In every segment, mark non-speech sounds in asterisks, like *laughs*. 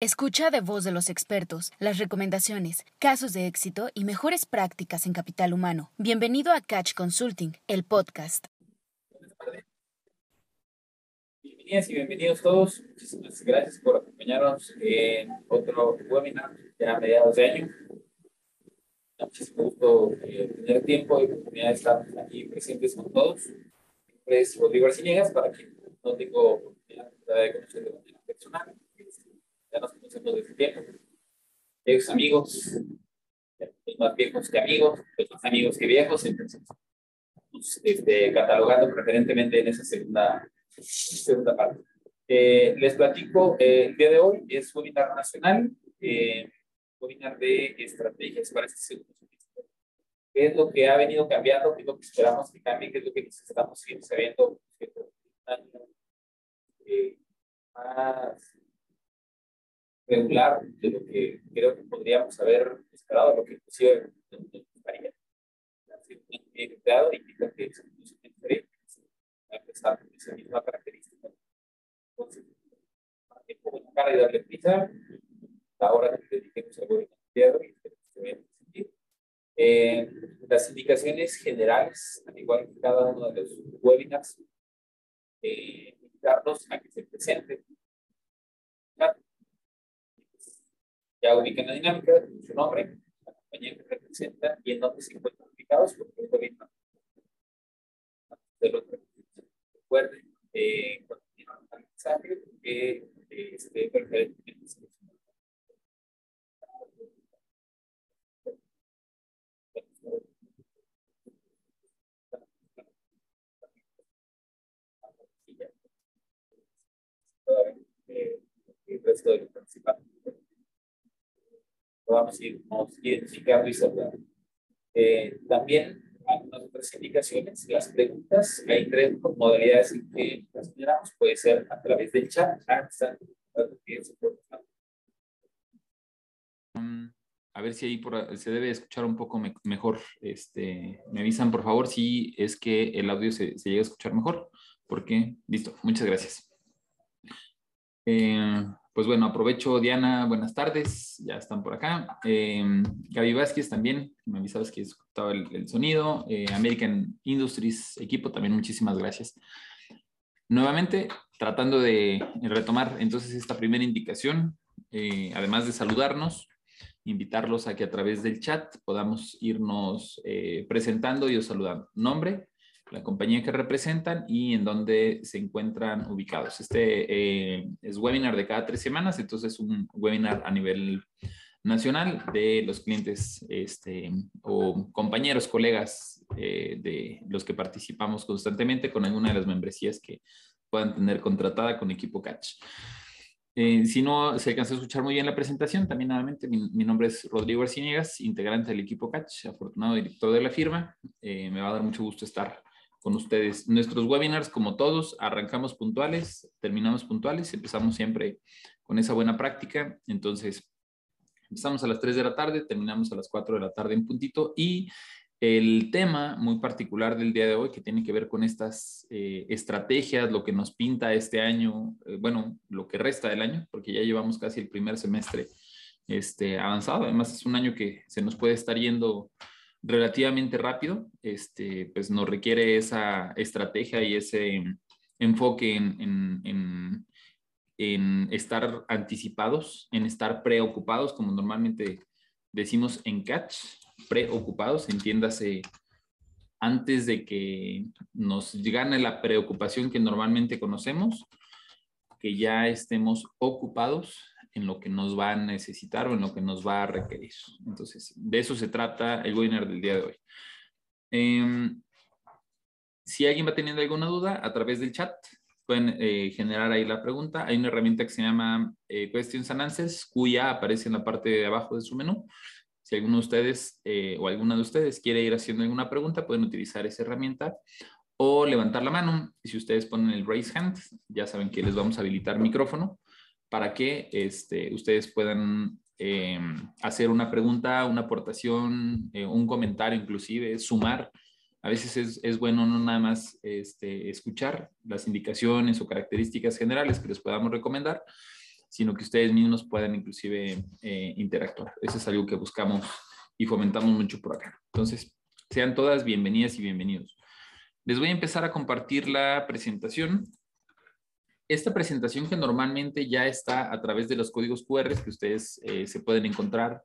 Escucha de voz de los expertos las recomendaciones, casos de éxito y mejores prácticas en capital humano. Bienvenido a Catch Consulting, el podcast. Bienvenidas y bienvenidos todos. Muchísimas gracias por acompañarnos en otro webinar ya a mediados de año. Muchísimo gusto eh, tener tiempo y oportunidad de estar aquí presentes con todos. Es Rodrigo Arciniegas, para quien no tengo oportunidad de conocer de manera personal ya nos conocemos desde tiempo. Viejos amigos, los más viejos que amigos, los más amigos que viejos, entonces, este, catalogando preferentemente en esa segunda, segunda parte. Eh, les platico, eh, el día de hoy es webinar nacional, eh, webinar de estrategias para este segundo semestre. ¿Qué es lo que ha venido cambiando? ¿Qué es lo que esperamos que cambie? ¿Qué es lo que necesitamos seguir sabiendo? Eh, más regular de lo que creo que podríamos haber esperado, lo que inclusive nos gustaría. Creado y creo que es diferente, a empezar con esa misma característica. Entonces, para con la cara y darle prisa, ahora que dediquemos algo de izquierdo y se vea sentido. Eh, las indicaciones generales, al igual que cada uno de los webinars, eh, invitarlos a que se presenten ya ubican la dinámica, su nombre, la compañía que representa y en dónde se encuentran ubicados, porque es lo mismo. Recuerden, eh, cuando tienen un mensaje, que eh, esté preferentemente el resto de los participantes vamos a ir identificando y saludando. Eh, también algunas otras indicaciones, las preguntas, hay tres modalidades en que las generamos, puede ser a través del chat, um, a ver si ahí por, se debe escuchar un poco mejor. Este, me avisan, por favor, si es que el audio se, se llega a escuchar mejor. Porque, listo, muchas gracias. Eh, pues bueno, aprovecho, Diana, buenas tardes, ya están por acá. Eh, Gaby Vázquez también, me avisabas que escuchaba el, sonido. Eh, American Industries, equipo, también muchísimas gracias. Nuevamente, tratando de retomar entonces esta primera indicación, eh, además de saludarnos, invitarlos a que a través del chat podamos irnos presentando y os saludando. Nombre, la compañía que representan y en dónde se encuentran ubicados. Este eh, es webinar de cada tres semanas, entonces es un webinar a nivel nacional de los clientes este, o compañeros, colegas eh, de los que participamos constantemente con alguna de las membresías que puedan tener contratada con equipo Catch. Eh, si no se alcanza a escuchar muy bien la presentación, también nuevamente mi, nombre es Rodrigo Arciniegas, integrante del equipo Catch, afortunado director de la firma. me va a dar mucho gusto estar con ustedes. Nuestros webinars, como todos, arrancamos puntuales, terminamos puntuales, empezamos siempre con esa buena práctica. Entonces, empezamos a las 3 de la tarde, terminamos a las 4 de la tarde en puntito y el tema muy particular del día de hoy que tiene que ver con estas eh, estrategias, lo que nos pinta este año, eh, bueno, lo que resta del año, porque ya llevamos casi el primer semestre este, avanzado. Además, es un año que se nos puede estar yendo relativamente rápido, este, pues nos requiere esa estrategia y ese enfoque en, en, en, estar anticipados, en estar preocupados, como normalmente decimos en catch, preocupados, entiéndase antes de que nos gane la preocupación que normalmente conocemos, que ya estemos ocupados en lo que nos va a necesitar o en lo que nos va a requerir. Entonces, de eso se trata el webinar del día de hoy. Em, si alguien va teniendo alguna duda, a través del chat pueden eh, generar ahí la pregunta. Hay una herramienta que se llama eh, Questions and Answers, cuya aparece en la parte de abajo de su menú. Si alguno de ustedes eh, o alguna de ustedes quiere ir haciendo alguna pregunta, pueden utilizar esa herramienta o levantar la mano. Si ustedes ponen el raise hand, ya saben que les vamos a habilitar micrófono para que este, ustedes puedan eh, hacer una pregunta, una aportación, eh, un comentario inclusive, sumar. A veces es, bueno no nada más este, escuchar las indicaciones o características generales que les podamos recomendar, sino que ustedes mismos puedan inclusive eh, interactuar. Eso es algo que buscamos y fomentamos mucho por acá. Entonces, sean todas bienvenidas y bienvenidos. Les voy a empezar a compartir la presentación. Esta presentación que normalmente ya está a través de los códigos QR que ustedes eh, se pueden encontrar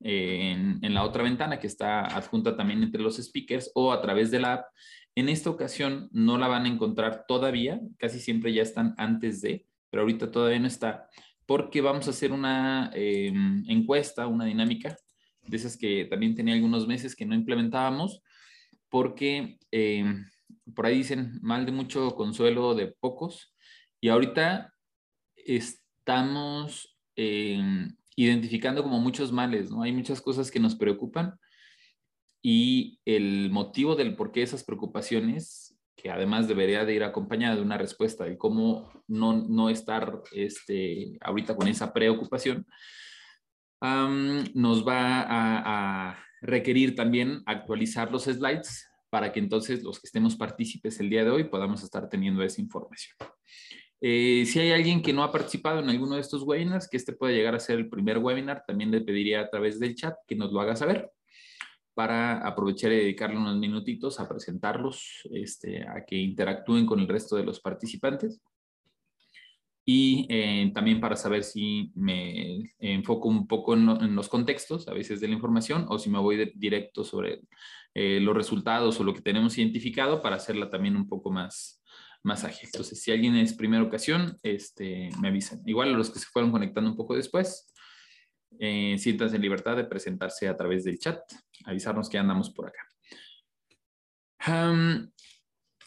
eh, en, la otra ventana que está adjunta también entre los speakers o a través de la app. En esta ocasión no la van a encontrar todavía, casi siempre ya están antes de, pero ahorita todavía no está, porque vamos a hacer una eh, encuesta, una dinámica de esas que también tenía algunos meses que no implementábamos, porque eh, por ahí dicen mal de mucho consuelo de pocos, y ahorita estamos eh, identificando como muchos males, ¿no? Hay muchas cosas que nos preocupan y el motivo del por qué esas preocupaciones, que además debería de ir acompañada de una respuesta de cómo no, no estar este, ahorita con esa preocupación, nos va a, a, requerir también actualizar los slides para que entonces los que estemos partícipes el día de hoy podamos estar teniendo esa información. Eh, si hay alguien que no ha participado en alguno de estos webinars, que este puede llegar a ser el primer webinar, también le pediría a través del chat que nos lo haga saber para aprovechar y dedicarle unos minutitos a presentarlos, este, a que interactúen con el resto de los participantes. Y eh, también para saber si me enfoco un poco en, los contextos, a veces de la información, o si me voy directo sobre eh, los resultados o lo que tenemos identificado para hacerla también un poco más, ágil. Entonces, si alguien es primera ocasión, este, me avisan. Igual a los que se fueron conectando un poco después, eh, siéntanse en libertad de presentarse a través del chat, avisarnos que andamos por acá.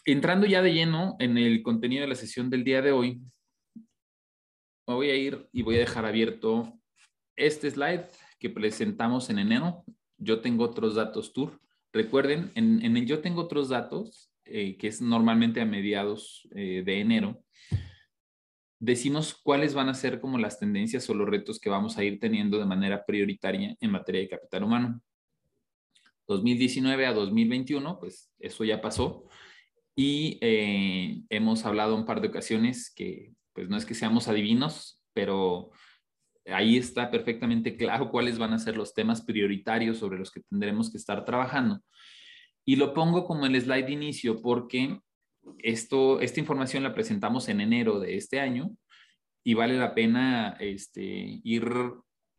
entrando ya de lleno en el contenido de la sesión del día de hoy, me voy a ir y voy a dejar abierto este slide que presentamos en enero. Yo tengo otros datos tour. Recuerden, en, el yo tengo otros datos, eh, que es normalmente a mediados eh, de enero, decimos cuáles van a ser como las tendencias o los retos que vamos a ir teniendo de manera prioritaria en materia de capital humano. 2019 a 2021, pues eso ya pasó. Y eh, hemos hablado un par de ocasiones que, pues no es que seamos adivinos, pero ahí está perfectamente claro cuáles van a ser los temas prioritarios sobre los que tendremos que estar trabajando. Y lo pongo como el slide de inicio porque esto, esta información la presentamos en enero de este año y vale la pena este, ir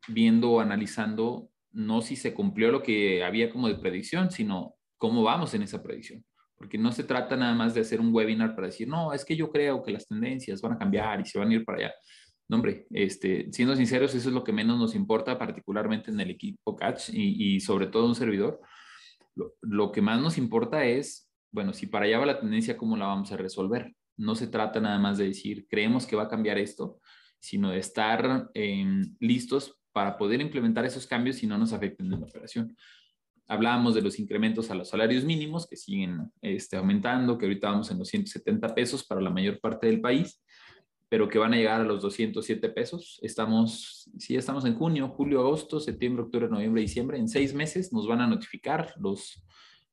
viendo o analizando no si se cumplió lo que había como de predicción, sino cómo vamos en esa predicción. Porque no se trata nada más de hacer un webinar para decir, no, es que yo creo que las tendencias van a cambiar y se van a ir para allá. No, hombre, este, siendo sinceros, eso es lo que menos nos importa, particularmente en el equipo Catch y, y sobre todo un servidor. Lo, que más nos importa es bueno, si para allá va la tendencia, ¿cómo la vamos a resolver? No se trata nada más de decir, creemos que va a cambiar esto, sino de estar eh, listos para poder implementar esos cambios y no nos afecten en la operación. Hablábamos de los incrementos a los salarios mínimos que siguen este, aumentando, que ahorita vamos en los 170 pesos para la mayor parte del país, pero que van a llegar a los 207 pesos. Estamos, sí, estamos en junio, julio, agosto, septiembre, octubre, noviembre, diciembre. En seis meses nos van a notificar los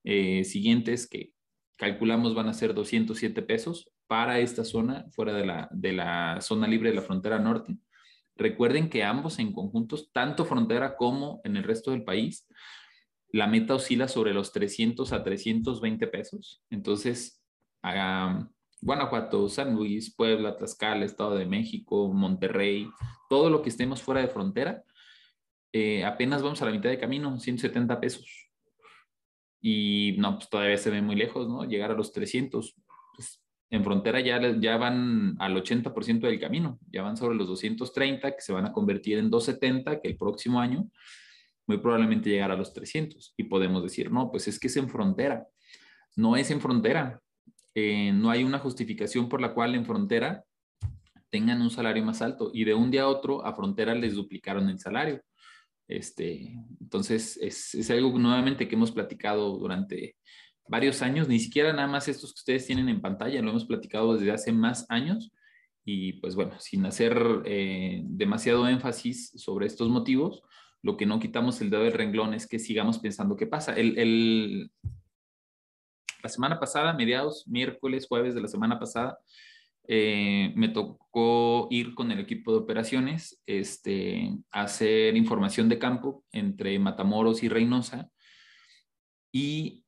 eh, siguientes que, calculamos van a ser 207 pesos para esta zona, fuera de la, de la zona libre de la frontera norte. Recuerden que ambos en conjuntos, tanto frontera como en el resto del país, la meta oscila sobre los 300 a 320 pesos. Entonces, Guanajuato, San Luis, Puebla, Tlaxcala, Estado de México, Monterrey, todo lo que estemos fuera de frontera, eh, apenas vamos a la mitad de camino, 170 pesos y no, pues todavía se ve muy lejos, ¿no? Llegar a los 300. Pues, en frontera ya, ya van al 80% del camino, ya van sobre los 230 que se van a convertir en 270 que el próximo año muy probablemente llegar a los 300 y podemos decir, no, pues es que es en frontera. No es en frontera. Eh, no hay una justificación por la cual en frontera tengan un salario más alto y de un día a otro a frontera les duplicaron el salario. Este, entonces, es, es, algo nuevamente que hemos platicado durante varios años, ni siquiera nada más estos que ustedes tienen en pantalla, lo hemos platicado desde hace más años y pues bueno, sin hacer eh, demasiado énfasis sobre estos motivos, lo que no quitamos el dedo del renglón es que sigamos pensando qué pasa. El, el, la semana pasada, mediados, miércoles, jueves de la semana pasada, eh, me tocó ir con el equipo de operaciones este, a hacer información de campo entre Matamoros y Reynosa. Y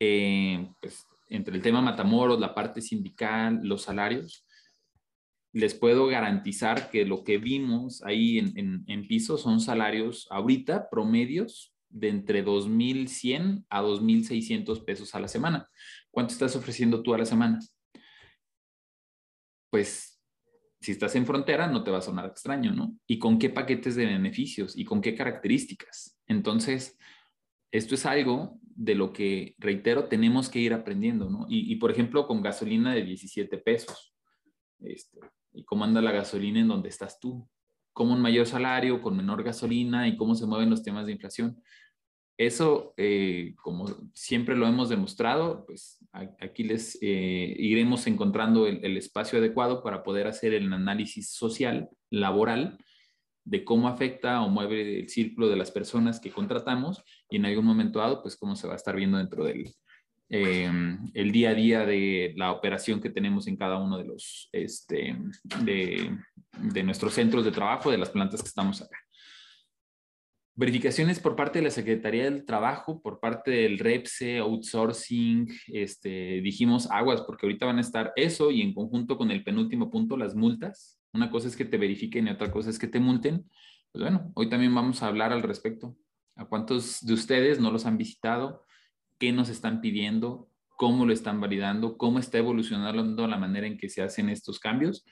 eh, pues, entre el tema Matamoros, la parte sindical, los salarios, les puedo garantizar que lo que vimos ahí en, en piso son salarios ahorita promedios de entre 2.100 a 2.600 pesos a la semana. ¿Cuánto estás ofreciendo tú a la semana? pues si estás en frontera no te va a sonar extraño, ¿no? ¿Y con qué paquetes de beneficios y con qué características? Entonces, esto es algo de lo que, reitero, tenemos que ir aprendiendo, ¿no? Y, por ejemplo, con gasolina de 17 pesos. Este, ¿Y cómo anda la gasolina en donde estás tú? ¿Cómo un mayor salario, con menor gasolina y cómo se mueven los temas de inflación? Eso, eh, como siempre lo hemos demostrado, pues aquí les eh, iremos encontrando el, espacio adecuado para poder hacer el análisis social, laboral, de cómo afecta o mueve el círculo de las personas que contratamos y en algún momento dado, pues cómo se va a estar viendo dentro del eh, el día a día de la operación que tenemos en cada uno de los, este, de, de nuestros centros de trabajo, de las plantas que estamos acá. Verificaciones por parte de la Secretaría del Trabajo, por parte del REPSE, outsourcing, este, dijimos aguas, porque ahorita van a estar eso y en conjunto con el penúltimo punto, las multas. Una cosa es que te verifiquen y otra cosa es que te multen. Pues bueno, hoy también vamos a hablar al respecto. ¿A cuántos de ustedes no los han visitado? ¿Qué nos están pidiendo? ¿Cómo lo están validando? ¿Cómo está evolucionando la manera en que se hacen estos cambios?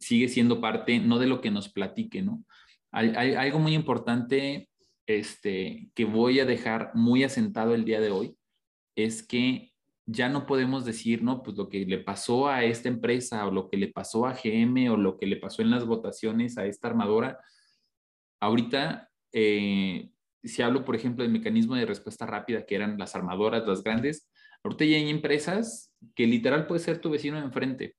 Sigue siendo parte, no de lo que nos platique, ¿no? Hay, hay algo muy importante este, que voy a dejar muy asentado el día de hoy es que ya no podemos decir, no, pues lo que le pasó a esta empresa o lo que le pasó a GM o lo que le pasó en las votaciones a esta armadora. Ahorita, eh, si hablo, por ejemplo, del mecanismo de respuesta rápida, que eran las armadoras, las grandes, ahorita ya hay empresas que literal puede ser tu vecino de enfrente,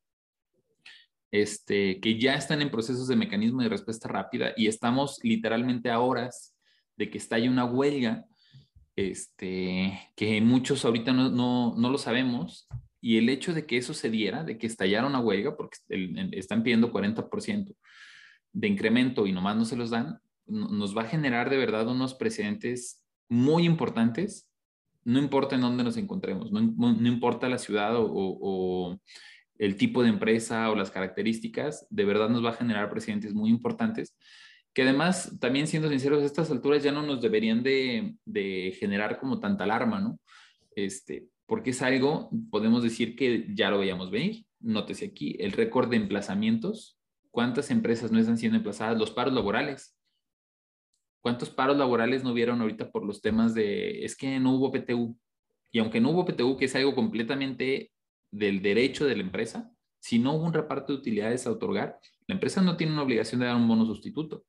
este, que ya están en procesos de mecanismo de respuesta rápida y estamos literalmente a horas de que estalle una huelga, este, que muchos ahorita no, no, no, lo sabemos, y el hecho de que eso se diera, de que estallara una huelga, porque están pidiendo 40% de incremento y nomás no se los dan, nos va a generar de verdad unos precedentes muy importantes, no importa en dónde nos encontremos, no, no importa la ciudad o, o el tipo de empresa o las características, de verdad nos va a generar precedentes muy importantes que además, también siendo sinceros, a estas alturas ya no nos deberían de, generar como tanta alarma, ¿no? Este, porque es algo, podemos decir que ya lo veíamos venir. Nótese aquí, el récord de emplazamientos. ¿Cuántas empresas no están siendo emplazadas? Los paros laborales. ¿Cuántos paros laborales no hubieron ahorita por los temas de, es que no hubo PTU? Y aunque no hubo PTU, que es algo completamente del derecho de la empresa, si no hubo un reparto de utilidades a otorgar, la empresa no tiene una obligación de dar un bono sustituto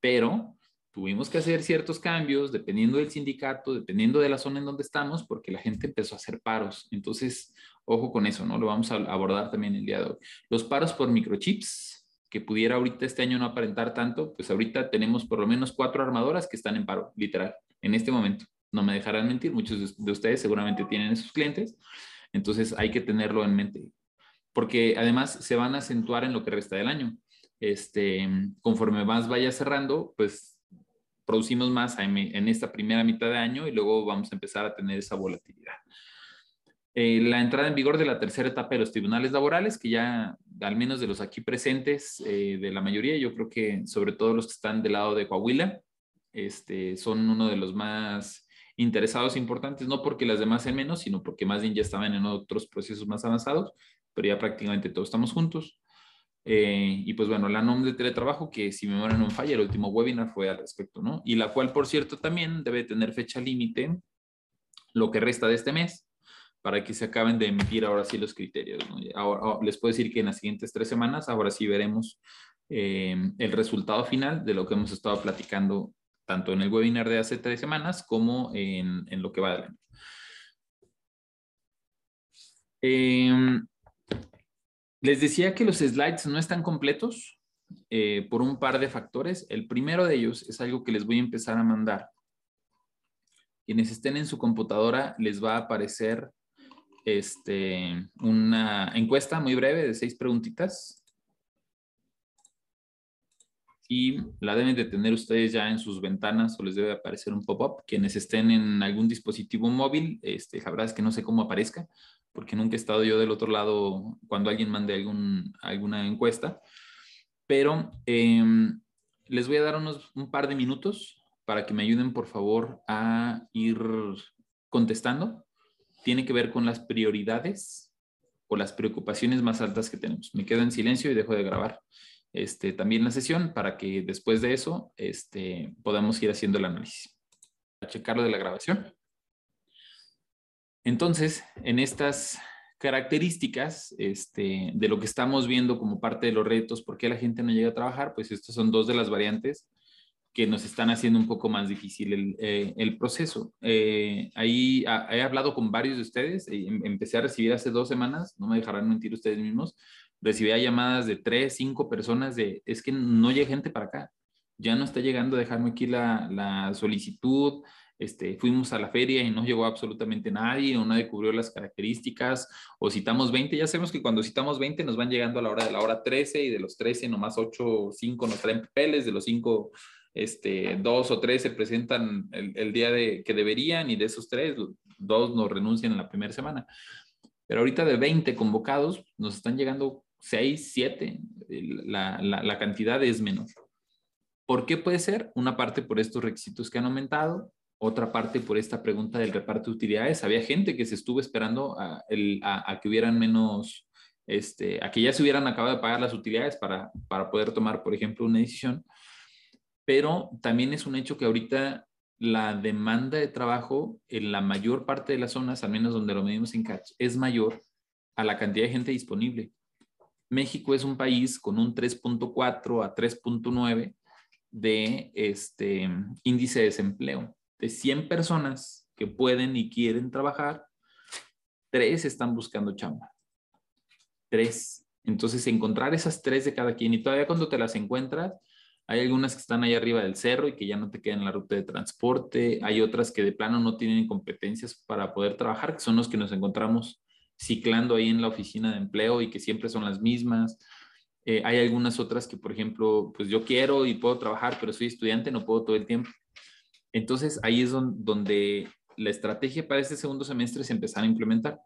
pero tuvimos que hacer ciertos cambios dependiendo del sindicato, dependiendo de la zona en donde estamos, porque la gente empezó a hacer paros. Entonces, ojo con eso, ¿no? Lo vamos a abordar también el día de hoy. Los paros por microchips, que pudiera ahorita este año no aparentar tanto, pues ahorita tenemos por lo menos cuatro armadoras que están en paro, literal, en este momento. No me dejarán mentir, muchos de ustedes seguramente tienen esos clientes, entonces hay que tenerlo en mente, porque además se van a acentuar en lo que resta del año este, conforme más vaya cerrando, pues producimos más en, esta primera mitad de año y luego vamos a empezar a tener esa volatilidad. Eh, la entrada en vigor de la tercera etapa de los tribunales laborales, que ya al menos de los aquí presentes, eh, de la mayoría, yo creo que sobre todo los que están del lado de Coahuila, este, son uno de los más interesados e importantes, no porque las demás sean menos, sino porque más bien ya estaban en otros procesos más avanzados, pero ya prácticamente todos estamos juntos. Eh, y pues bueno, la NOM de teletrabajo, que si me memoria no falla, el último webinar fue al respecto, ¿no? Y la cual, por cierto, también debe tener fecha límite lo que resta de este mes para que se acaben de emitir ahora sí los criterios. ¿no? Ahora, oh, les puedo decir que en las siguientes tres semanas, ahora sí veremos eh, el resultado final de lo que hemos estado platicando tanto en el webinar de hace tres semanas como en, en lo que va del año. Eh, les decía que los slides no están completos eh, por un par de factores. El primero de ellos es algo que les voy a empezar a mandar. Quienes estén en su computadora les va a aparecer este, una encuesta muy breve de seis preguntitas. Y la deben de tener ustedes ya en sus ventanas o les debe aparecer un pop-up. Quienes estén en algún dispositivo móvil, este, es que no sé cómo aparezca, porque nunca he estado yo del otro lado cuando alguien mande alguna encuesta. Pero em, les voy a dar unos, un par de minutos para que me ayuden, por favor, a ir contestando tiene que ver con las prioridades o las preocupaciones más altas que tenemos. Me quedo en silencio y dejo de grabar este, también la sesión para que después de eso este, podamos ir haciendo el análisis. A checarlo de la grabación. Entonces, en estas características este, de lo que estamos viendo como parte de los retos, por qué la gente no llega a trabajar, pues estas son dos de las variantes que nos están haciendo un poco más difícil el, eh, proceso. Eh, ahí he hablado con varios de ustedes, em, empecé a recibir hace dos semanas, no me dejarán mentir ustedes mismos, recibía llamadas de tres, cinco personas de, es que no llega gente para acá, ya no está llegando a dejarme aquí la, la solicitud, este, fuimos a la feria y no llegó absolutamente nadie, o nadie cubrió las características, o citamos 20, ya sabemos que cuando citamos 20 nos van llegando a la hora de la hora 13 y de los 13 nomás 8 o 5 nos traen papeles, de los 5 este, dos o tres se presentan el, día de, que deberían y de esos tres, dos nos renuncian en la primera semana. Pero ahorita de 20 convocados, nos están llegando 6, 7, la, la, la cantidad es menor. ¿Por qué puede ser? Una parte por estos requisitos que han aumentado, otra parte por esta pregunta del reparto de utilidades. Había gente que se estuvo esperando a, que hubieran menos, este, a que ya se hubieran acabado de pagar las utilidades para, para poder tomar, por ejemplo, una decisión pero también es un hecho que ahorita la demanda de trabajo en la mayor parte de las zonas, al menos donde lo medimos en Catch, es mayor a la cantidad de gente disponible. México es un país con un 3.4 a 3.9 de este índice de desempleo. De 100 personas que pueden y quieren trabajar, tres están buscando chamba. Tres. Entonces, encontrar esas tres de cada quien y todavía cuando te las encuentras, hay algunas que están ahí arriba del cerro y que ya no te quedan en la ruta de transporte. Hay otras que de plano no tienen competencias para poder trabajar, que son los que nos encontramos ciclando ahí en la oficina de empleo y que siempre son las mismas. Eh, hay algunas otras que, por ejemplo, pues yo quiero y puedo trabajar, pero soy estudiante, no puedo todo el tiempo. Entonces ahí es donde la estrategia para este segundo semestre se empezar a implementar.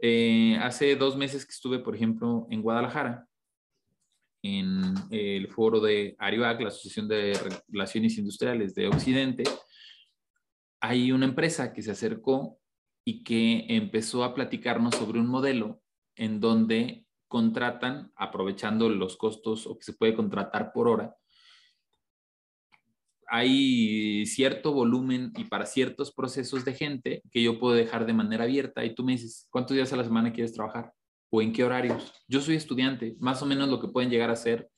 Eh, hace dos meses que estuve, por ejemplo, en Guadalajara, en el foro de ARIVAC, la Asociación de Relaciones Industriales de Occidente, hay una empresa que se acercó y que empezó a platicarnos sobre un modelo en donde contratan, aprovechando los costos o que se puede contratar por hora, hay cierto volumen y para ciertos procesos de gente que yo puedo dejar de manera abierta y tú me dices, ¿cuántos días a la semana quieres trabajar? o en qué horarios. Yo soy estudiante, más o menos lo que pueden llegar a ser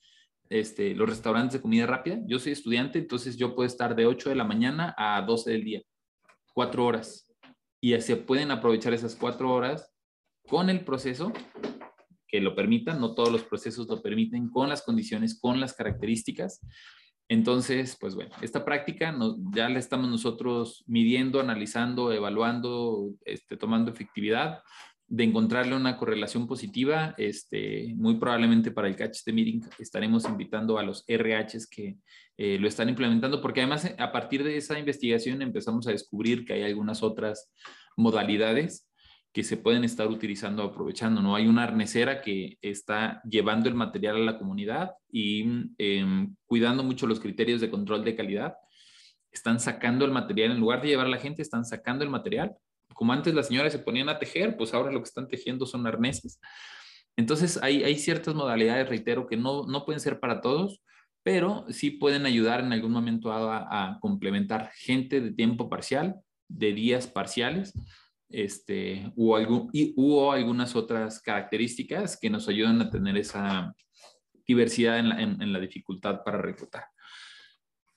este, los restaurantes de comida rápida. Yo soy estudiante, entonces yo puedo estar de 8 de la mañana a 12 del día, cuatro horas. Y se pueden aprovechar esas cuatro horas con el proceso que lo permitan, no todos los procesos lo permiten, con las condiciones, con las características. Entonces, pues bueno, esta práctica ya la estamos nosotros midiendo, analizando, evaluando, este, tomando efectividad de encontrarle una correlación positiva, este, muy probablemente para el catch de meeting estaremos invitando a los RHs que eh, lo están implementando, porque además a partir de esa investigación empezamos a descubrir que hay algunas otras modalidades que se pueden estar utilizando aprovechando, ¿no? Hay una arnesera que está llevando el material a la comunidad y em, cuidando mucho los criterios de control de calidad. Están sacando el material, en lugar de llevar a la gente, están sacando el material como antes las señoras se ponían a tejer, pues ahora lo que están tejiendo son arneses. Entonces hay, hay ciertas modalidades, reitero, que no, no pueden ser para todos, pero sí pueden ayudar en algún momento a, complementar gente de tiempo parcial, de días parciales, este, o, algún, y, o algunas otras características que nos ayudan a tener esa diversidad en la, en la dificultad para reclutar.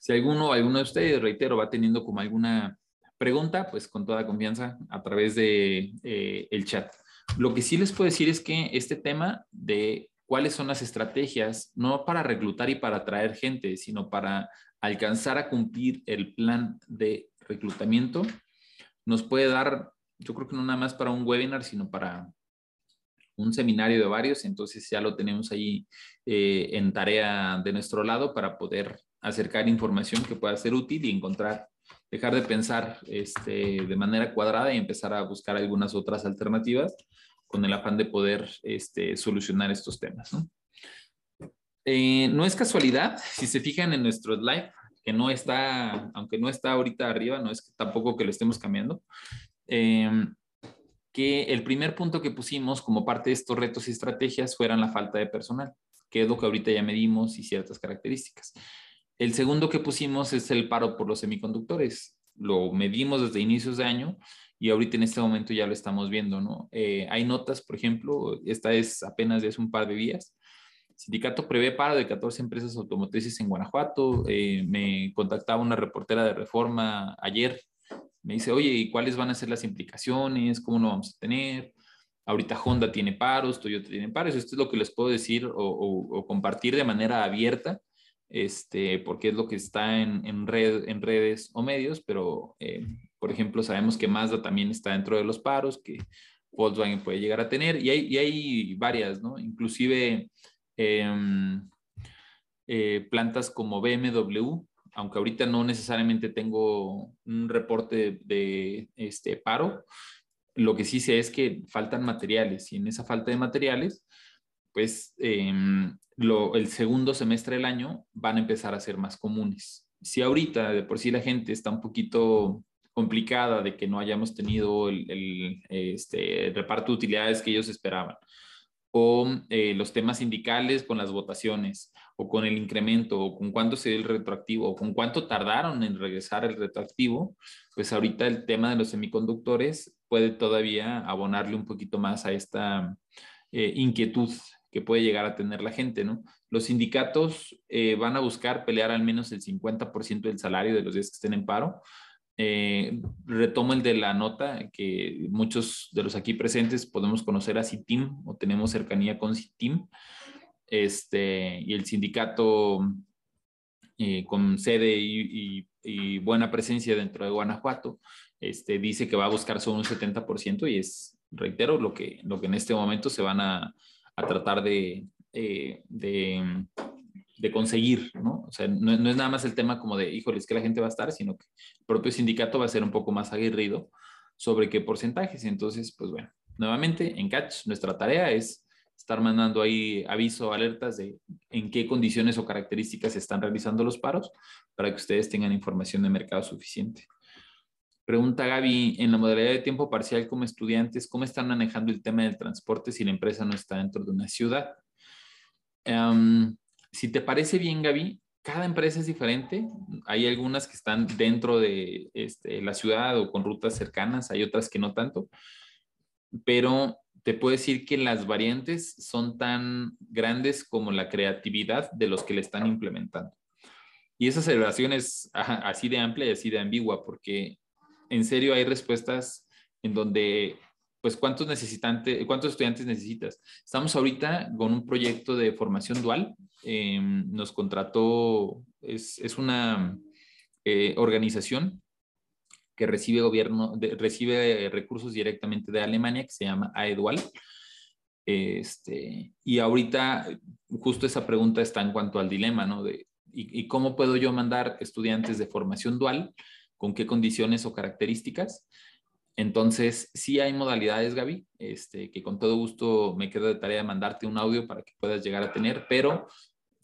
Si alguno, alguno de ustedes, reitero, va teniendo como alguna pregunta, pues con toda confianza a través de eh, el chat. Lo que sí les puedo decir es que este tema de cuáles son las estrategias, no para reclutar y para atraer gente, sino para alcanzar a cumplir el plan de reclutamiento, nos puede dar yo creo que no nada más para un webinar, sino para un seminario de varios, entonces ya lo tenemos ahí eh, en tarea de nuestro lado para poder acercar información que pueda ser útil y encontrar, dejar de pensar este, de manera cuadrada y empezar a buscar algunas otras alternativas con el afán de poder este, solucionar estos temas. ¿no? Eh, no es casualidad, si se fijan en nuestro slide, que no está, aunque no está ahorita arriba, no es tampoco que lo estemos cambiando, eh, que el primer punto que pusimos como parte de estos retos y estrategias fueran la falta de personal, que es lo que ahorita ya medimos y ciertas características. El segundo que pusimos es el paro por los semiconductores. Lo medimos desde inicios de año y ahorita en este momento ya lo estamos viendo, ¿no? Eh, hay notas, por ejemplo, esta es apenas de hace un par de días. Sindicato prevé paro de 14 empresas automotrices en Guanajuato. Eh, me contactaba una reportera de Reforma ayer me dice, oye, ¿y cuáles van a ser las implicaciones? ¿Cómo lo vamos a tener? Ahorita Honda tiene paros, Toyota tiene paros. Esto es lo que les puedo decir o, compartir de manera abierta, este, porque es lo que está en, en, red, en redes o medios, pero, eh, por ejemplo, sabemos que Mazda también está dentro de los paros, que Volkswagen puede llegar a tener, y hay, y hay varias, ¿no? Inclusive em, eh, plantas como BMW aunque ahorita no necesariamente tengo un reporte de este paro, lo que sí sé es que faltan materiales y en esa falta de materiales, pues em, el segundo semestre del año van a empezar a ser más comunes. Si ahorita de por sí la gente está un poquito complicada de que no hayamos tenido el, este, reparto de utilidades que ellos esperaban, o eh, los temas sindicales con las votaciones, o con el incremento, o con cuánto se dio el retroactivo, o con cuánto tardaron en regresar el retroactivo, pues ahorita el tema de los semiconductores puede todavía abonarle un poquito más a esta eh, inquietud que puede llegar a tener la gente, ¿no? Los sindicatos eh, van a buscar pelear al menos el 50% del salario de los días que estén en paro. Eh, retomo el de la nota que muchos de los aquí presentes podemos conocer a CITIM o tenemos cercanía con CITIM este, y el sindicato eh, con sede y, buena presencia dentro de Guanajuato, este, dice que va a buscar solo un 70% y es, reitero, lo que, lo que en este momento se van a, a tratar de, eh, de, conseguir, ¿no? O sea, no, no, es nada más el tema como de, híjole, es que la gente va a estar, sino que el propio sindicato va a ser un poco más aguerrido sobre qué porcentajes. Entonces, pues bueno, nuevamente en Catch, nuestra tarea es estar mandando ahí aviso, alertas de en qué condiciones o características se están realizando los paros para que ustedes tengan información de mercado suficiente. Pregunta Gaby, en la modalidad de tiempo parcial como estudiantes, ¿cómo están manejando el tema del transporte si la empresa no está dentro de una ciudad? Em, si te parece bien, Gaby, cada empresa es diferente. Hay algunas que están dentro de este, la ciudad o con rutas cercanas, hay otras que no tanto. Pero te puedo decir que las variantes son tan grandes como la creatividad de los que le están implementando. Y esa celebración es así de amplia y así de ambigua, porque en serio hay respuestas en donde, pues, ¿cuántos, necesitantes, cuántos estudiantes necesitas? Estamos ahorita con un proyecto de formación dual. Em, nos contrató, es, es una eh, organización que recibe gobierno, recibe recursos directamente de Alemania, que se llama AEDUAL. Este, y ahorita justo esa pregunta está en cuanto al dilema, ¿no? De, y, cómo puedo yo mandar estudiantes de formación dual? ¿Con qué condiciones o características? Entonces, sí hay modalidades, Gaby, este, que con todo gusto me quedo de tarea mandarte un audio para que puedas llegar a tener, pero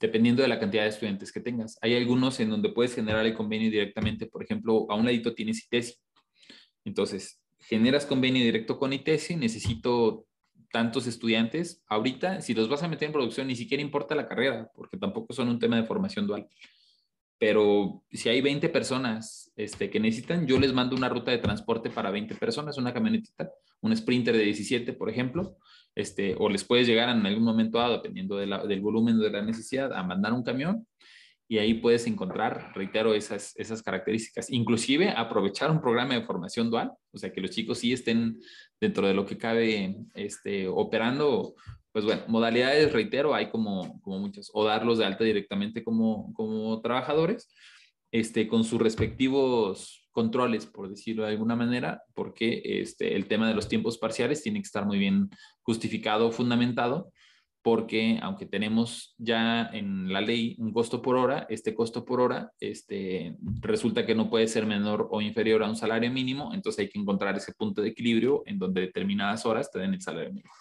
dependiendo de la cantidad de estudiantes que tengas. Hay algunos en donde puedes generar el convenio directamente, por ejemplo, a un ladito tienes ITESI. Entonces, generas convenio directo con ITESI, necesito tantos estudiantes. Ahorita, si los vas a meter en producción, ni siquiera importa la carrera, porque tampoco son un tema de formación dual. Pero si hay 20 personas este, que necesitan, yo les mando una ruta de transporte para 20 personas, una camionetita, un sprinter de 17, por ejemplo, este, o les puedes llegar en algún momento dado, dependiendo del volumen de la necesidad, a mandar un camión y ahí puedes encontrar, reitero, esas, esas características. Inclusive aprovechar un programa de formación dual, o sea, que los chicos sí estén dentro de lo que cabe este, operando. Pues bueno, modalidades, reitero, hay como, como muchas, o darlos de alta directamente como, como trabajadores, este, con sus respectivos controles, por decirlo de alguna manera, porque este, el tema de los tiempos parciales tiene que estar muy bien justificado, fundamentado, porque aunque tenemos ya en la ley un costo por hora, este costo por hora este, resulta que no puede ser menor o inferior a un salario mínimo, entonces hay que encontrar ese punto de equilibrio en donde determinadas horas te den el salario mínimo.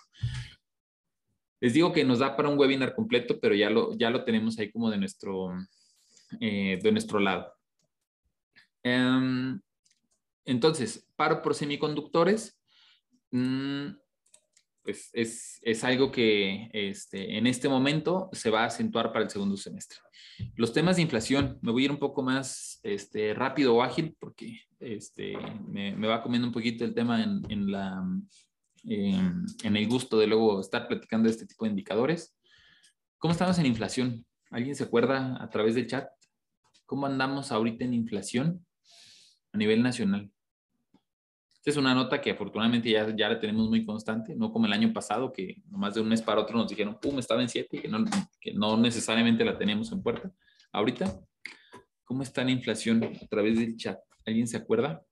Les digo que nos da para un webinar completo, pero ya lo, ya lo tenemos ahí como de nuestro, eh, de nuestro lado. Em, entonces, paro por semiconductores. Mm, pues es, es, algo que este, en este momento se va a acentuar para el segundo semestre. Los temas de inflación, me voy a ir un poco más este, rápido o ágil porque este, me, me, va comiendo un poquito el tema en, en la, en el gusto de luego estar platicando de este tipo de indicadores. ¿Cómo estamos en inflación? ¿Alguien se acuerda a través del chat? ¿Cómo andamos ahorita en inflación a nivel nacional? Esta es una nota que afortunadamente ya, ya la tenemos muy constante, no como el año pasado, que nomás de un mes para otro nos dijeron, pum, estaba en 7 y que no, que no necesariamente la teníamos en puerta. Ahorita, ¿cómo está la inflación a través del chat? ¿Alguien se acuerda?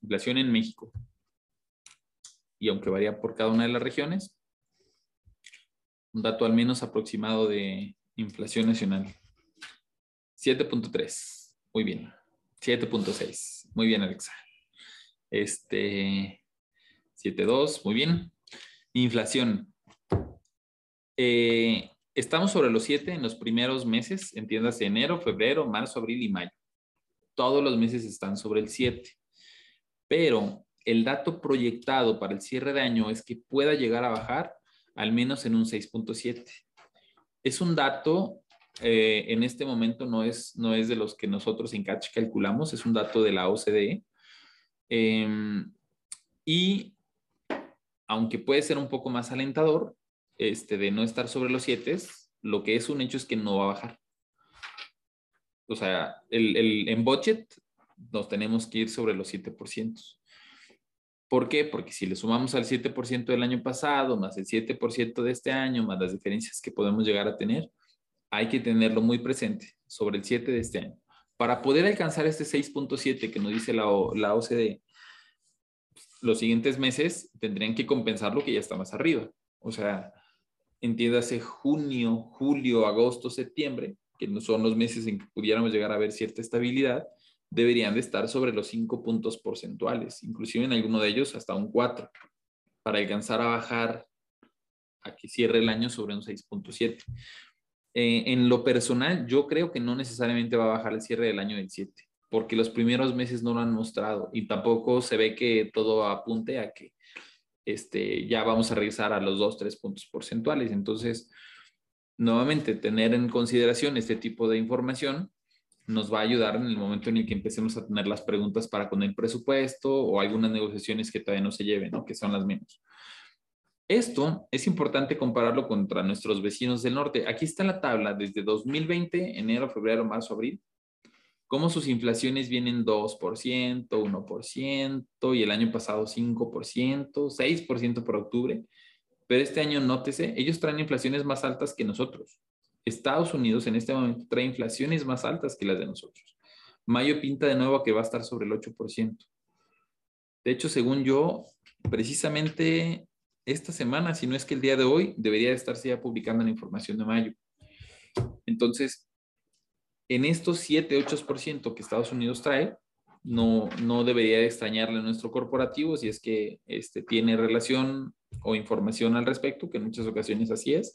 Inflación en México y aunque varía por cada una de las regiones, un dato al menos aproximado de inflación nacional. 7.3, muy bien. 7.6, muy bien Alexa. Este, 7.2, muy bien. Inflación. Eh, estamos sobre los 7 en los primeros meses, entiéndase enero, febrero, marzo, abril y mayo. Todos los meses están sobre el 7. Pero el dato proyectado para el cierre de año es que pueda llegar a bajar al menos en un 6.7. Es un dato, eh, en este momento no es, no es de los que nosotros en Catch calculamos, es un dato de la OCDE. Em, y aunque puede ser un poco más alentador, este, de no estar sobre los 7, lo que es un hecho es que no va a bajar. O sea, el, el, en budget nos tenemos que ir sobre los 7%. ¿Por qué? Porque si le sumamos al 7% del año pasado, más el 7% de este año, más las diferencias que podemos llegar a tener, hay que tenerlo muy presente sobre el 7 de este año. Para poder alcanzar este 6.7 que nos dice la, la OCDE, los siguientes meses tendrían que compensar lo que ya está más arriba. O sea, entiéndase junio, julio, agosto, septiembre, que no son los meses en que pudiéramos llegar a ver cierta estabilidad, deberían de estar sobre los 5 puntos porcentuales, inclusive en alguno de ellos hasta un 4, para alcanzar a bajar a que cierre el año sobre un 6.7. Eh, en lo personal, yo creo que no necesariamente va a bajar el cierre del año del 7, porque los primeros meses no lo han mostrado y tampoco se ve que todo apunte a que este, ya vamos a regresar a los 2, 3 puntos porcentuales. Entonces, nuevamente, tener en consideración este tipo de información nos va a ayudar en el momento en el que empecemos a tener las preguntas para con el presupuesto o algunas negociaciones que todavía no se lleven, ¿no? que son las menos. Esto es importante compararlo contra nuestros vecinos del norte. Aquí está la tabla desde 2020, enero, febrero, marzo, abril, cómo sus inflaciones vienen 2%, 1% y el año pasado 5%, 6% por octubre. Pero este año, nótese, ellos traen inflaciones más altas que nosotros. Estados Unidos en este momento trae inflaciones más altas que las de nosotros. Mayo pinta de nuevo que va a estar sobre el 8%. De hecho, según yo, precisamente esta semana, si no es que el día de hoy, debería estarse ya publicando la información de mayo. Entonces, en estos 7, 8% que Estados Unidos trae, no, no debería extrañarle a nuestro corporativo si es que este, tiene relación o información al respecto, que en muchas ocasiones así es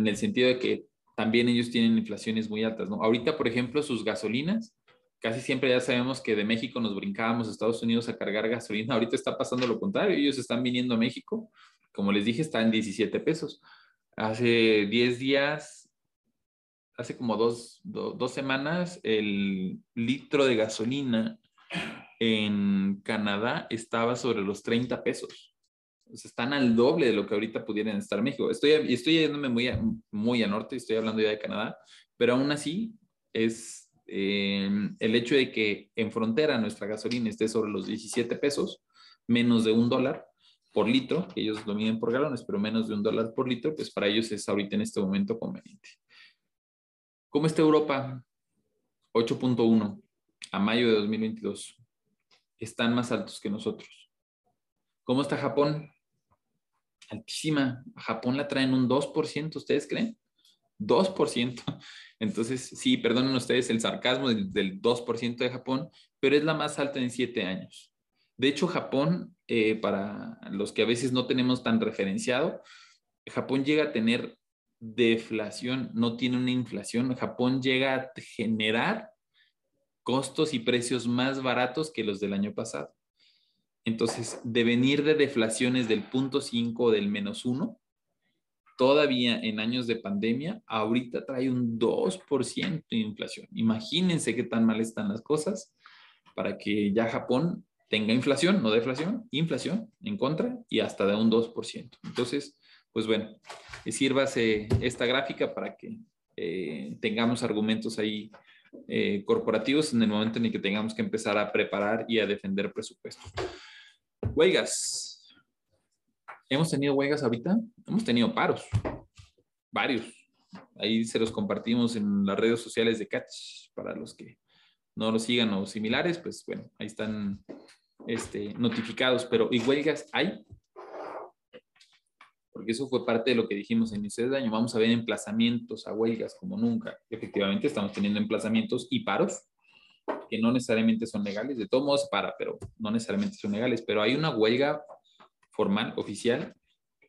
en el sentido de que también ellos tienen inflaciones muy altas, ¿no? Ahorita, por ejemplo, sus gasolinas, casi siempre ya sabemos que de México nos brincábamos a Estados Unidos a cargar gasolina. Ahorita está pasando lo contrario, ellos están viniendo a México, como les dije, está en 17 pesos. Hace 10 días, hace como dos, dos semanas, el litro de gasolina en Canadá estaba sobre los 30 pesos están al doble de lo que ahorita pudieran estar en México. Estoy, estoy yéndome muy a, muy a norte, estoy hablando ya de Canadá, pero aún así es em, el hecho de que en frontera nuestra gasolina esté sobre los 17 pesos, menos de un dólar por litro, que ellos lo miden por galones, pero menos de un dólar por litro, pues para ellos es ahorita en este momento conveniente. ¿Cómo está Europa? 8.1 a mayo de 2022. Están más altos que nosotros. ¿Cómo está Japón? Altísima. Japón la traen un 2%, ¿ustedes creen? 2%. *laughs* Entonces, sí, perdonen ustedes el sarcasmo del, 2% de Japón, pero es la más alta en siete años. De hecho, Japón, eh, para los que a veces no tenemos tan referenciado, Japón llega a tener deflación, no tiene una inflación. Japón llega a generar costos y precios más baratos que los del año pasado. Entonces, de venir de deflaciones del punto 5 o del menos 1, todavía en años de pandemia, ahorita trae un 2% de inflación. Imagínense qué tan mal están las cosas para que ya Japón tenga inflación, no deflación, inflación en contra y hasta de un 2%. Entonces, pues bueno, sírvase esta gráfica para que eh, tengamos argumentos ahí eh, corporativos en el momento en el que tengamos que empezar a preparar y a defender presupuestos. Huelgas. ¿Hemos tenido huelgas ahorita? Hemos tenido paros, varios. Ahí se los compartimos en las redes sociales de Catch para los que no lo sigan o similares, pues bueno, ahí están este, notificados. Pero ¿y huelgas hay? Porque eso fue parte de lo que dijimos en inicio de año. Vamos a ver emplazamientos a huelgas como nunca. Efectivamente, estamos teniendo emplazamientos y paros que no necesariamente son legales. De todos modos, para, pero no necesariamente son legales. Pero hay una huelga formal, oficial,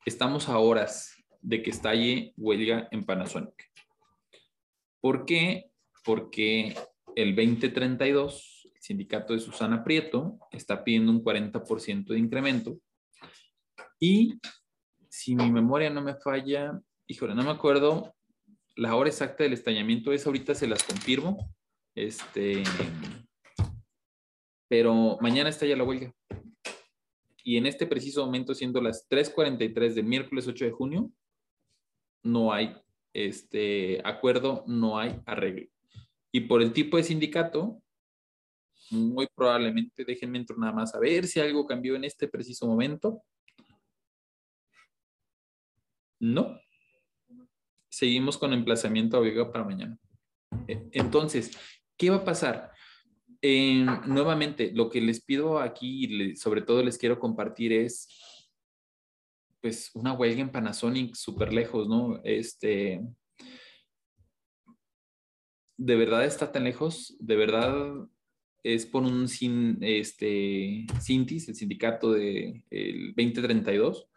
estamos a horas de que estalle huelga en Panasonic. ¿Por qué? Porque el 2032, el sindicato de Susana Prieto está pidiendo un 40% de incremento y si mi memoria no me falla, híjole, no me acuerdo, la hora exacta del estallamiento es ahorita se las confirmo, este, pero mañana estalla la huelga y en este preciso momento, siendo las 3.43 del miércoles 8 de junio, no hay este acuerdo, no hay arreglo. Y por el tipo de sindicato, muy probablemente, déjenme entrar nada más a ver si algo cambió en este preciso momento. No. Seguimos con emplazamiento a para mañana. E, entonces, ¿qué va a pasar? Eh, nuevamente, lo que les pido aquí y sobre todo les quiero compartir es, pues, una huelga en Panasonic súper lejos, ¿no? Este, ¿de verdad está tan lejos? ¿De verdad es por un sin, este, Sintis, el sindicato del de, 2032?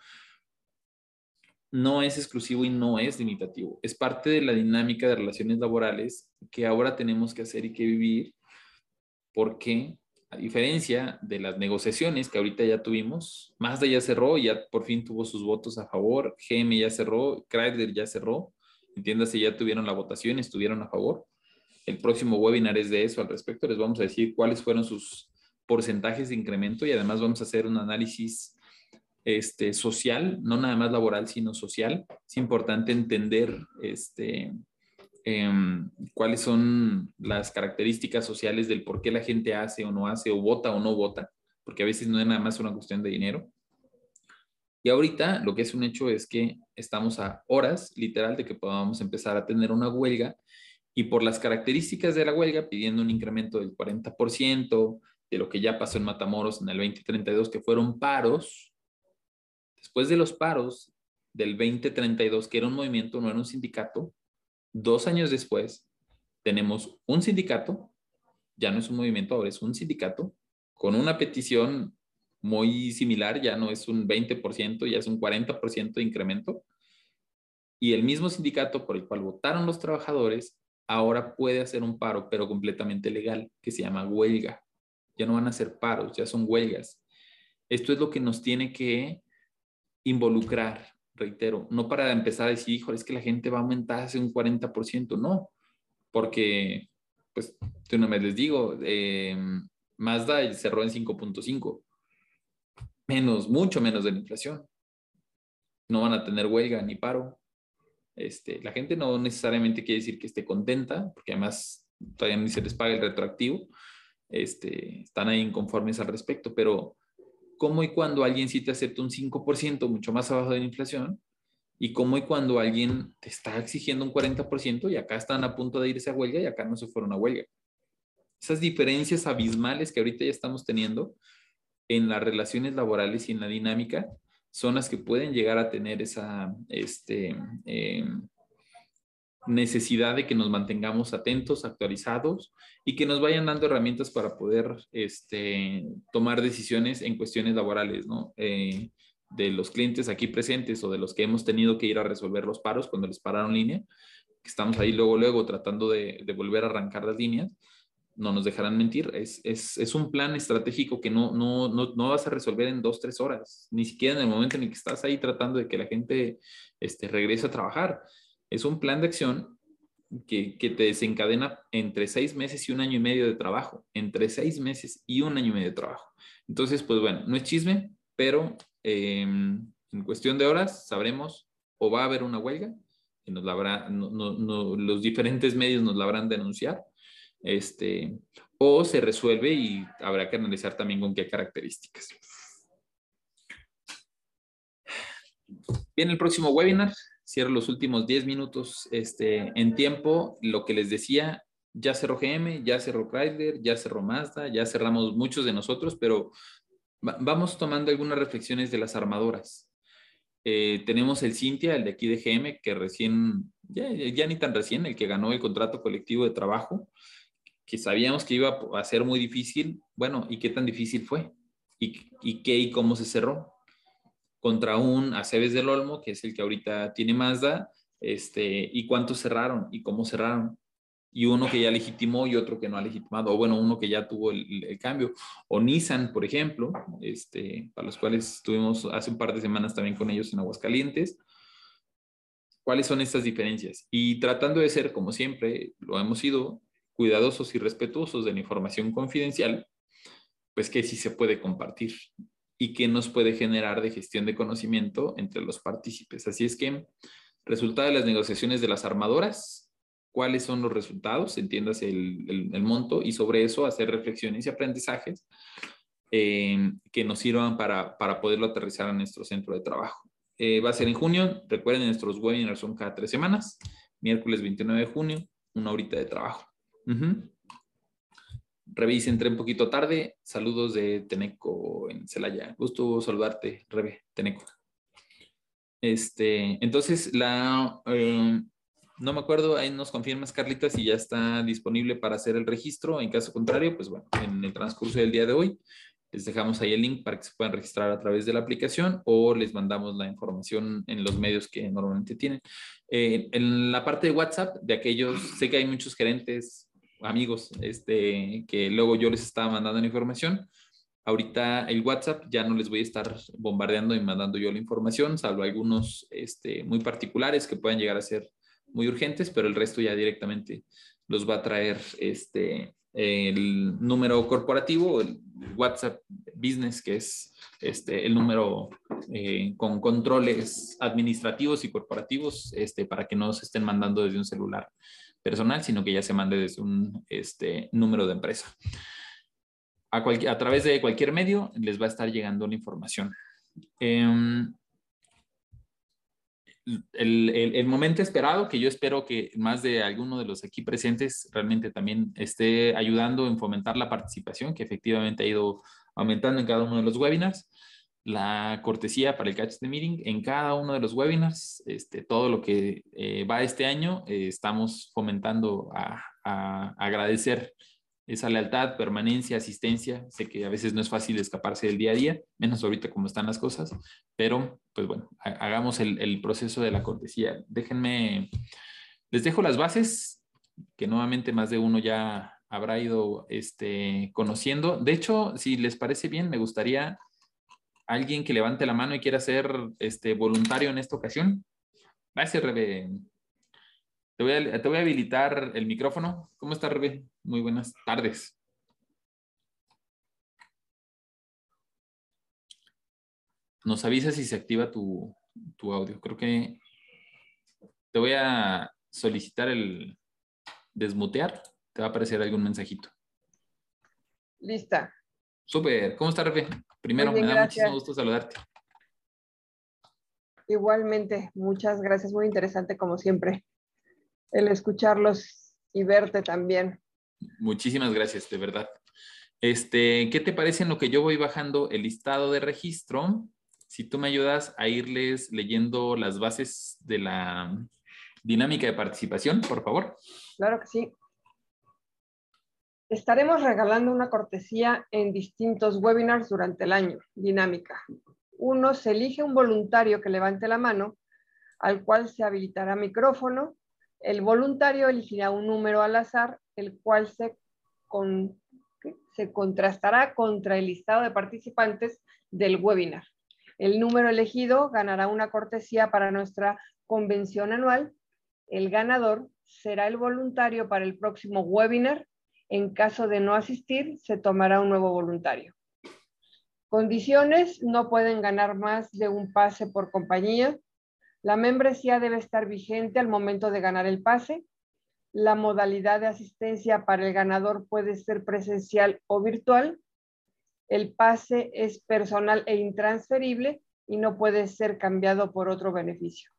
no es exclusivo y no es limitativo. Es parte de la dinámica de relaciones laborales que ahora tenemos que hacer y que vivir porque a diferencia de las negociaciones que ahorita ya tuvimos, Mazda ya cerró, ya por fin tuvo sus votos a favor, GM ya cerró, Chrysler ya cerró, entiéndase, ya tuvieron la votación, estuvieron a favor. El próximo webinar es de eso al respecto, les vamos a decir cuáles fueron sus porcentajes de incremento y además vamos a hacer un análisis este, social, no nada más laboral, sino social. Es importante entender este, Em, cuáles son las características sociales del por qué la gente hace o no hace, o vota o no vota, porque a veces no es nada más una cuestión de dinero. Y ahorita lo que es un hecho es que estamos a horas, literal, de que podamos empezar a tener una huelga y por las características de la huelga, pidiendo un incremento del 40% de lo que ya pasó en Matamoros en el 2032, que fueron paros. Después de los paros del 2032, que era un movimiento, no era un sindicato, Dos años después, tenemos un sindicato, ya no es un movimiento, ahora es un sindicato, con una petición muy similar, ya no es un 20%, ya es un 40% de incremento. Y el mismo sindicato por el cual votaron los trabajadores ahora puede hacer un paro, pero completamente legal, que se llama huelga. Ya no van a ser paros, ya son huelgas. Esto es lo que nos tiene que involucrar reitero, no para empezar a decir, híjole, es que la gente va a aumentar hace un 40%, no, porque, pues, de una vez les digo, eh, Mazda cerró en 5.5, menos, mucho menos de la inflación. No van a tener huelga ni paro. Este, la gente no necesariamente quiere decir que esté contenta, porque además todavía ni se les paga el retroactivo. Este, están ahí inconformes al respecto, pero cómo y cuando alguien sí te acepta un 5%, mucho más abajo de la inflación, y cómo y cuando alguien te está exigiendo un 40% y acá están a punto de irse a huelga y acá no se fueron a huelga. esas diferencias abismales que ahorita ya estamos teniendo en las relaciones laborales y en la dinámica son las que pueden llegar a tener esa este, em, necesidad de que nos mantengamos atentos, actualizados y que nos vayan dando herramientas para poder este, tomar decisiones en cuestiones laborales, ¿no? Eh, de los clientes aquí presentes o de los que hemos tenido que ir a resolver los paros cuando les pararon línea, que estamos ahí luego, luego tratando de, de volver a arrancar las líneas, no nos dejarán mentir, es, es, es un plan estratégico que no, no, no, no, vas a resolver en dos, tres horas, ni siquiera en el momento en el que estás ahí tratando de que la gente este, regrese a trabajar. Es un plan de acción que, que, te desencadena entre seis meses y un año y medio de trabajo, entre seis meses y un año y medio de trabajo. Entonces, pues bueno, no es chisme, pero eh, en cuestión de horas sabremos o va a haber una huelga, y nos la los diferentes medios nos la habrán de anunciar, este, o se resuelve y habrá que analizar también con qué características. Bien, el próximo webinar, cierro los últimos 10 minutos este, en tiempo. Lo que les decía, ya cerró GM, ya cerró Chrysler, ya cerró Mazda, ya cerramos muchos de nosotros, pero vamos tomando algunas reflexiones de las armadoras. Eh, tenemos el Cintia, el de aquí de GM, que recién, ya, ya, ni tan recién, el que ganó el contrato colectivo de trabajo, que sabíamos que iba a ser muy difícil. Bueno, ¿y qué tan difícil fue? ¿Y, y qué y cómo se cerró? Contra un Aceves del Olmo, que es el que ahorita tiene Mazda, este, y cuántos cerraron y cómo cerraron y uno que ya legitimó y otro que no ha legitimado, o bueno, uno que ya tuvo el, cambio, o Nissan, por ejemplo, este, para los cuales estuvimos hace un par de semanas también con ellos en Aguascalientes. ¿Cuáles son estas diferencias? Y tratando de ser, como siempre, lo hemos sido, cuidadosos y respetuosos de la información confidencial, pues que sí se puede compartir y que nos puede generar de gestión de conocimiento entre los partícipes. Así es que, resultado de las negociaciones de las armadoras, cuáles son los resultados, entiéndase el, monto, y sobre eso hacer reflexiones y aprendizajes eh, que nos sirvan para, para, poderlo aterrizar en nuestro centro de trabajo. Eh, va a ser en junio, recuerden, nuestros webinars son cada tres semanas, miércoles 29 de junio, una horita de trabajo. Uh. Revise, entré un poquito tarde. Saludos de Teneco en Celaya. Gusto saludarte, Rebe, Teneco. Este, entonces, la, eh, no me acuerdo, ahí nos confirmas, Carlita, si ya está disponible para hacer el registro. En caso contrario, pues bueno, en el transcurso del día de hoy les dejamos ahí el link para que se puedan registrar a través de la aplicación o les mandamos la información en los medios que normalmente tienen. Eh, en la parte de WhatsApp, de aquellos, sé que hay muchos gerentes, amigos, este, que luego yo les estaba mandando la información. Ahorita el WhatsApp ya no les voy a estar bombardeando y mandando yo la información, salvo algunos este, muy particulares que puedan llegar a ser muy urgentes, pero el resto ya directamente los va a traer este, el número corporativo, el WhatsApp Business, que es este, el número eh, con controles administrativos y corporativos este, para que no se estén mandando desde un celular personal, sino que ya se mande desde un este, número de empresa. A, a, través de cualquier medio les va a estar llegando la información. Eh, el, el, el, momento esperado, que yo espero que más de alguno de los aquí presentes realmente también esté ayudando en fomentar la participación, que efectivamente ha ido aumentando en cada uno de los webinars. La cortesía para el Catch the Meeting en cada uno de los webinars, este, todo lo que eh, va este año, eh, estamos fomentando a, a agradecer esa lealtad, permanencia, asistencia. Sé que a veces no es fácil escaparse del día a día, menos ahorita como están las cosas, pero pues bueno, hagamos el, el proceso de la cortesía. Déjenme, les dejo las bases, que nuevamente más de uno ya habrá ido este, conociendo. De hecho, si les parece bien, me gustaría alguien que levante la mano y quiera ser este, voluntario en esta ocasión. Gracias, Rebe. Te voy, a, te voy, a, habilitar el micrófono. ¿Cómo está, Rebe? Muy buenas tardes. Nos avisa si se activa tu, tu audio. Creo que te voy a solicitar el desmutear. Te va a aparecer algún mensajito. Lista. Súper. ¿Cómo está, Rebe? Primero, bien, me da gracias. muchísimo gusto saludarte. Igualmente, muchas gracias. Muy interesante, como siempre el escucharlos y verte también. Muchísimas gracias, de verdad. Este, ¿qué te parece en lo que yo voy bajando el listado de registro? Si tú me ayudas a irles leyendo las bases de la dinámica de participación, por favor. Claro que sí. Estaremos regalando una cortesía en distintos webinars durante el año, dinámica. Uno, se elige un voluntario que levante la mano, al cual se habilitará micrófono. El voluntario elegirá un número al azar, el cual se, se contrastará contra el listado de participantes del webinar. El número elegido ganará una cortesía para nuestra convención anual. El ganador será el voluntario para el próximo webinar. En caso de no asistir, se tomará un nuevo voluntario. Condiciones, no pueden ganar más de un pase por compañía. La membresía debe estar vigente al momento de ganar el pase. La modalidad de asistencia para el ganador puede ser presencial o virtual. El pase es personal e intransferible y no puede ser cambiado por otro beneficio.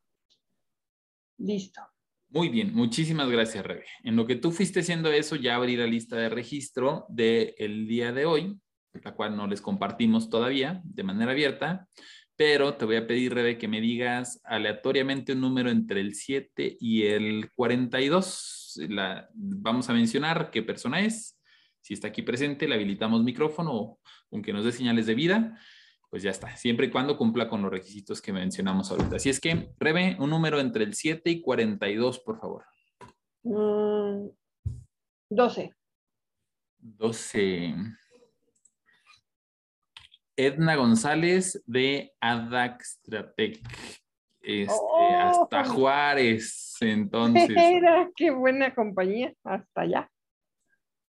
Listo. Muy bien, muchísimas gracias, Rebe. En lo que tú fuiste haciendo eso, ya abrí la lista de registro del día de hoy, la cual no les compartimos todavía de manera abierta, pero te voy a pedir, Rebe, que me digas aleatoriamente un número entre el 7 y el 42. La, vamos a mencionar qué persona es. Si está aquí presente, le habilitamos micrófono aunque nos dé señales de vida, pues ya está, siempre y cuando cumpla con los requisitos que mencionamos ahorita. Así es que, Rebe, un número entre el 7 y 42, por favor. 12. Mm, 12. Edna González de Adaxtratec. Este, oh. hasta Juárez, entonces. *laughs* qué buena compañía, hasta allá.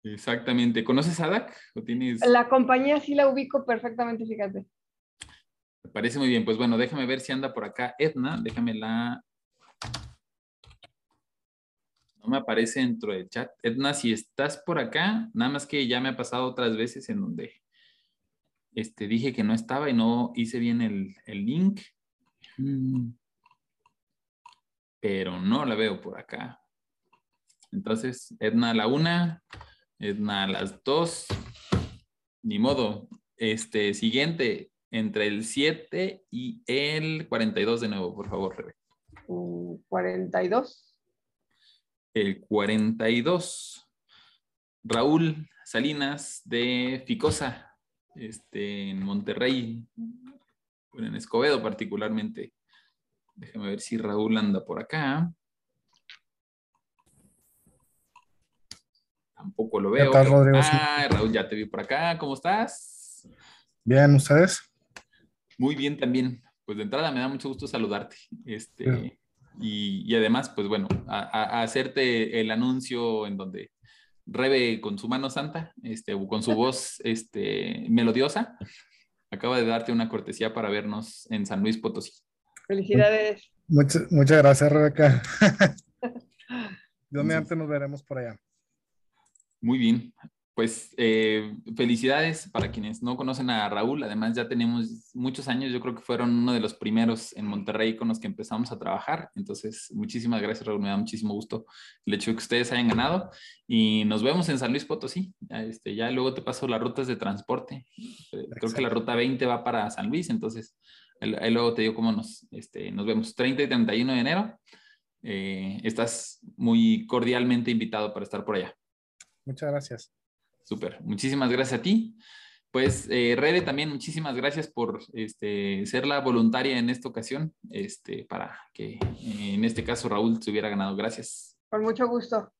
Exactamente. ¿Conoces ADAC? ¿O tienes... La compañía sí la ubico perfectamente, fíjate. Me parece muy bien. Pues bueno, déjame ver si anda por acá Edna. Déjame la... No me aparece dentro del chat. Edna, si estás por acá, nada más que ya me ha pasado otras veces en donde este, dije que no estaba y no hice bien el, el link. Mm. Pero no la veo por acá. Entonces, Edna, la una, Edna, las dos. Ni modo. Este, siguiente, entre el 7 y el 42 de nuevo, por favor, Rebe. 42. El 42. Raúl Salinas de Ficosa, este, en Monterrey, en Escobedo particularmente. Déjame ver si Raúl anda por acá. Tampoco lo veo. Ah, Raúl, ya te vi por acá. ¿Cómo estás? Bien, ¿ustedes? Muy bien también. Pues de entrada me da mucho gusto saludarte. Este, y, además, pues bueno, a, hacerte el anuncio en donde Rebe con su mano santa, este, con su voz este, melodiosa, acaba de darte una cortesía para vernos en San Luis Potosí. Felicidades. Muchas, muchas gracias, Rebeca. *laughs* Dios antes nos veremos por allá. Muy bien. Pues eh, felicidades para quienes no conocen a Raúl. Además, ya tenemos muchos años. Yo creo que fueron uno de los primeros en Monterrey con los que empezamos a trabajar. Entonces, muchísimas gracias, Raúl. Me da muchísimo gusto el hecho de que ustedes hayan ganado. Y nos vemos en San Luis Potosí. Ya, este, ya luego te paso las rutas de transporte. Eh, creo que la ruta 20 va para San Luis. Entonces, ahí luego te digo cómo nos, este, nos vemos. 30 y 31 de enero. Eh, estás muy cordialmente invitado para estar por allá. Muchas gracias. Súper, muchísimas gracias a ti. Pues, eh, Rebe, también muchísimas gracias por este, ser la voluntaria en esta ocasión, este, para que eh, en este caso Raúl se hubiera ganado. Gracias. Con mucho gusto.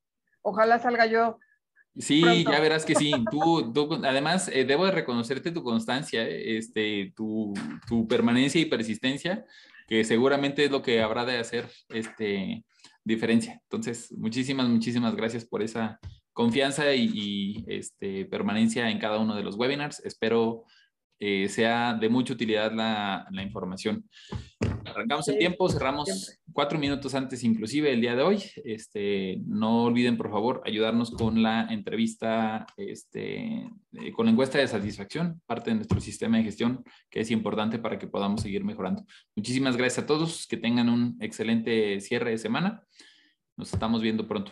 Ojalá salga yo. Sí, ya verás que sí. *laughs* Tú, además, eh, debo de reconocerte tu constancia, este, tu, tu, permanencia y persistencia, que seguramente es lo que habrá de hacer este, diferencia. Entonces, muchísimas, muchísimas gracias por esa confianza y, este, permanencia en cada uno de los webinars. Espero eh, sea de mucha utilidad la, información. Arrancamos el tiempo, cerramos cuatro minutos antes inclusive el día de hoy. Este, no olviden, por favor, ayudarnos con la entrevista, este, eh, con la encuesta de satisfacción, parte de nuestro sistema de gestión, que es importante para que podamos seguir mejorando. Muchísimas gracias a todos, que tengan un excelente cierre de semana. Nos estamos viendo pronto.